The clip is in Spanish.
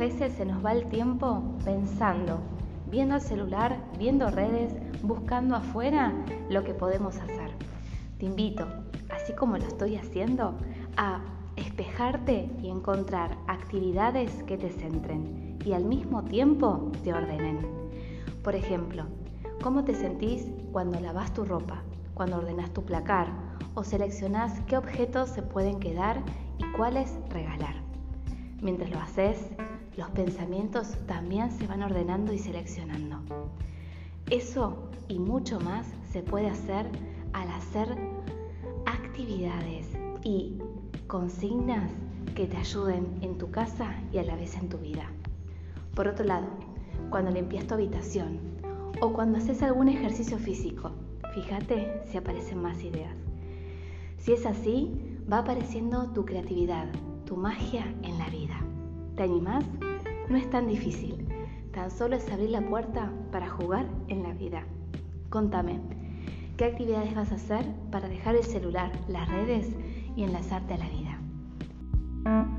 veces se nos va el tiempo pensando, viendo el celular, viendo redes, buscando afuera lo que podemos hacer. Te invito, así como lo estoy haciendo, a espejarte y encontrar actividades que te centren y al mismo tiempo te ordenen. Por ejemplo, ¿cómo te sentís cuando lavas tu ropa, cuando ordenas tu placar o seleccionás qué objetos se pueden quedar y cuáles regalar? Mientras lo haces, los pensamientos también se van ordenando y seleccionando. Eso y mucho más se puede hacer al hacer actividades y consignas que te ayuden en tu casa y a la vez en tu vida. Por otro lado, cuando limpias tu habitación o cuando haces algún ejercicio físico, fíjate si aparecen más ideas. Si es así, va apareciendo tu creatividad, tu magia en la vida. ¿Te animás? No es tan difícil, tan solo es abrir la puerta para jugar en la vida. Contame, ¿qué actividades vas a hacer para dejar el celular, las redes y enlazarte a la vida?